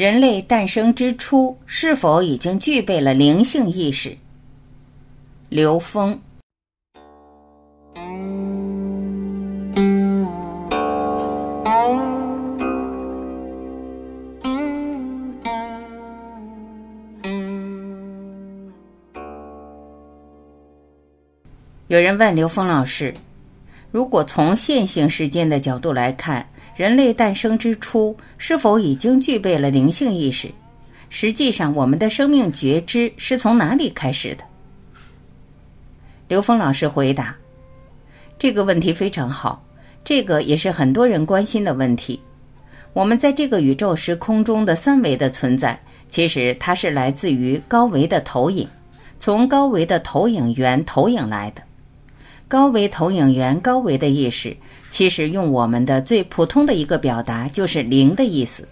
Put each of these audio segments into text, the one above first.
人类诞生之初，是否已经具备了灵性意识？刘峰。有人问刘峰老师：“如果从线性时间的角度来看，人类诞生之初是否已经具备了灵性意识？实际上，我们的生命觉知是从哪里开始的？”刘峰老师回答：“这个问题非常好，这个也是很多人关心的问题。我们在这个宇宙时空中的三维的存在，其实它是来自于高维的投影，从高维的投影源投影来的。”高维投影源，高维的意识，其实用我们的最普通的一个表达就是“灵”的意思，“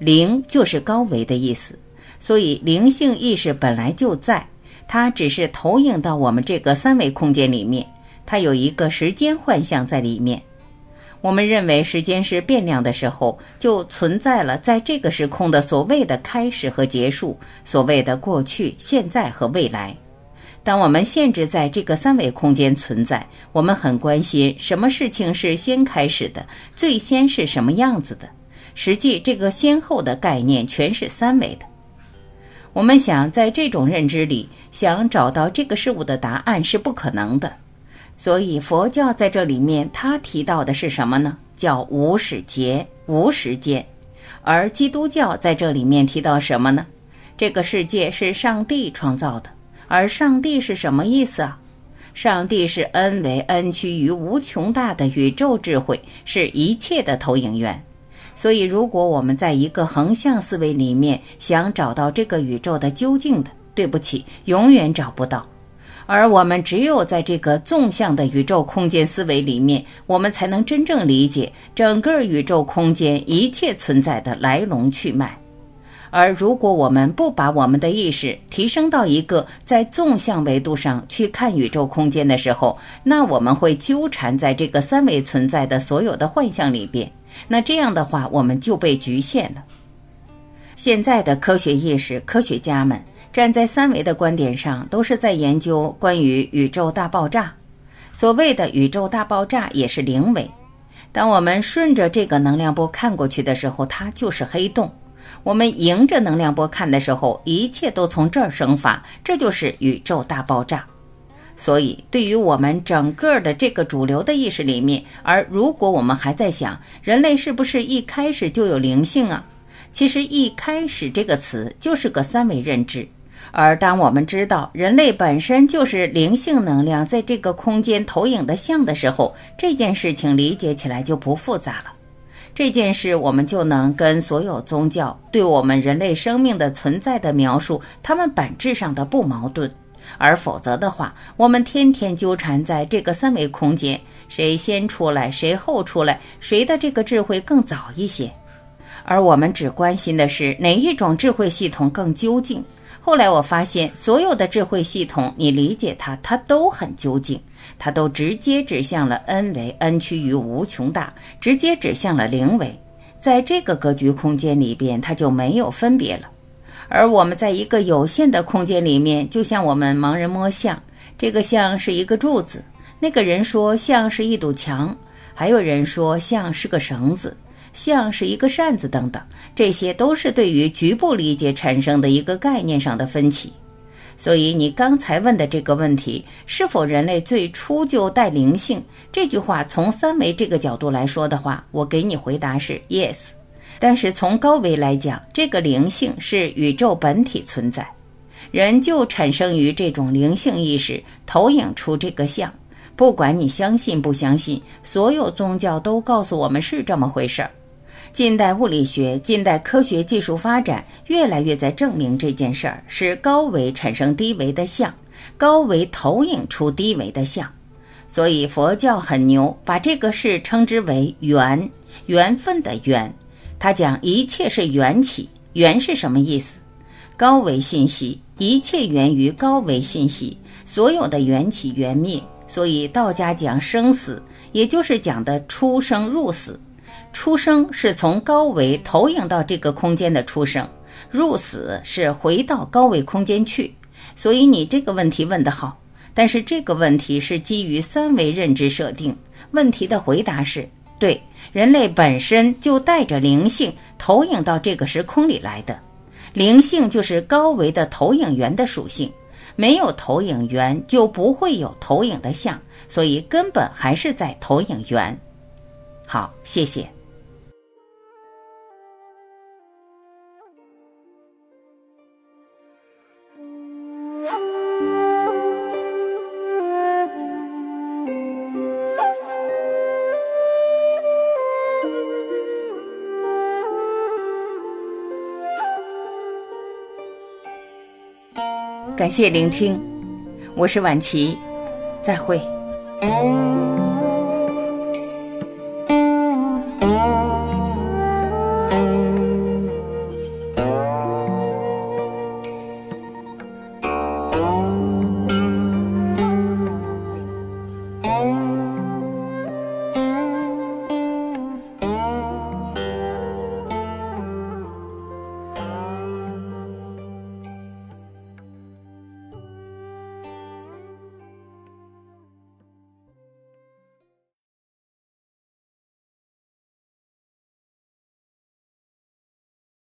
灵”就是高维的意思。所以灵性意识本来就在，它只是投影到我们这个三维空间里面，它有一个时间幻象在里面。我们认为时间是变量的时候，就存在了在这个时空的所谓的开始和结束，所谓的过去、现在和未来。当我们限制在这个三维空间存在，我们很关心什么事情是先开始的，最先是什么样子的。实际这个先后的概念全是三维的。我们想在这种认知里想找到这个事物的答案是不可能的。所以佛教在这里面他提到的是什么呢？叫无始劫、无时间。而基督教在这里面提到什么呢？这个世界是上帝创造的。而上帝是什么意思啊？上帝是 n 为 n 趋于无穷大的宇宙智慧，是一切的投影源。所以，如果我们在一个横向思维里面想找到这个宇宙的究竟的，对不起，永远找不到。而我们只有在这个纵向的宇宙空间思维里面，我们才能真正理解整个宇宙空间一切存在的来龙去脉。而如果我们不把我们的意识提升到一个在纵向维度上去看宇宙空间的时候，那我们会纠缠在这个三维存在的所有的幻象里边。那这样的话，我们就被局限了。现在的科学意识科学家们站在三维的观点上，都是在研究关于宇宙大爆炸。所谓的宇宙大爆炸也是零维。当我们顺着这个能量波看过去的时候，它就是黑洞。我们迎着能量波看的时候，一切都从这儿生发，这就是宇宙大爆炸。所以，对于我们整个的这个主流的意识里面，而如果我们还在想人类是不是一开始就有灵性啊？其实“一开始”这个词就是个三维认知。而当我们知道人类本身就是灵性能量在这个空间投影的像的时候，这件事情理解起来就不复杂了。这件事，我们就能跟所有宗教对我们人类生命的存在的描述，它们本质上的不矛盾。而否则的话，我们天天纠缠在这个三维空间，谁先出来，谁后出来，谁的这个智慧更早一些？而我们只关心的是哪一种智慧系统更究竟。后来我发现，所有的智慧系统，你理解它，它都很究竟。它都直接指向了 n 为 n 趋于无穷大，直接指向了零维，在这个格局空间里边，它就没有分别了。而我们在一个有限的空间里面，就像我们盲人摸象，这个象是一个柱子，那个人说象是一堵墙，还有人说象是个绳子，像是一个扇子等等，这些都是对于局部理解产生的一个概念上的分歧。所以你刚才问的这个问题，是否人类最初就带灵性？这句话从三维这个角度来说的话，我给你回答是 yes。但是从高维来讲，这个灵性是宇宙本体存在，人就产生于这种灵性意识投影出这个像。不管你相信不相信，所有宗教都告诉我们是这么回事儿。近代物理学、近代科学技术发展，越来越在证明这件事儿是高维产生低维的像，高维投影出低维的像。所以佛教很牛，把这个事称之为缘，缘分的缘。他讲一切是缘起，缘是什么意思？高维信息，一切源于高维信息，所有的缘起缘灭。所以道家讲生死，也就是讲的出生入死。出生是从高维投影到这个空间的出生，入死是回到高维空间去。所以你这个问题问得好，但是这个问题是基于三维认知设定。问题的回答是对，人类本身就带着灵性投影到这个时空里来的，灵性就是高维的投影源的属性。没有投影源，就不会有投影的像，所以根本还是在投影源。好，谢谢。感谢聆听，我是婉琪，再会。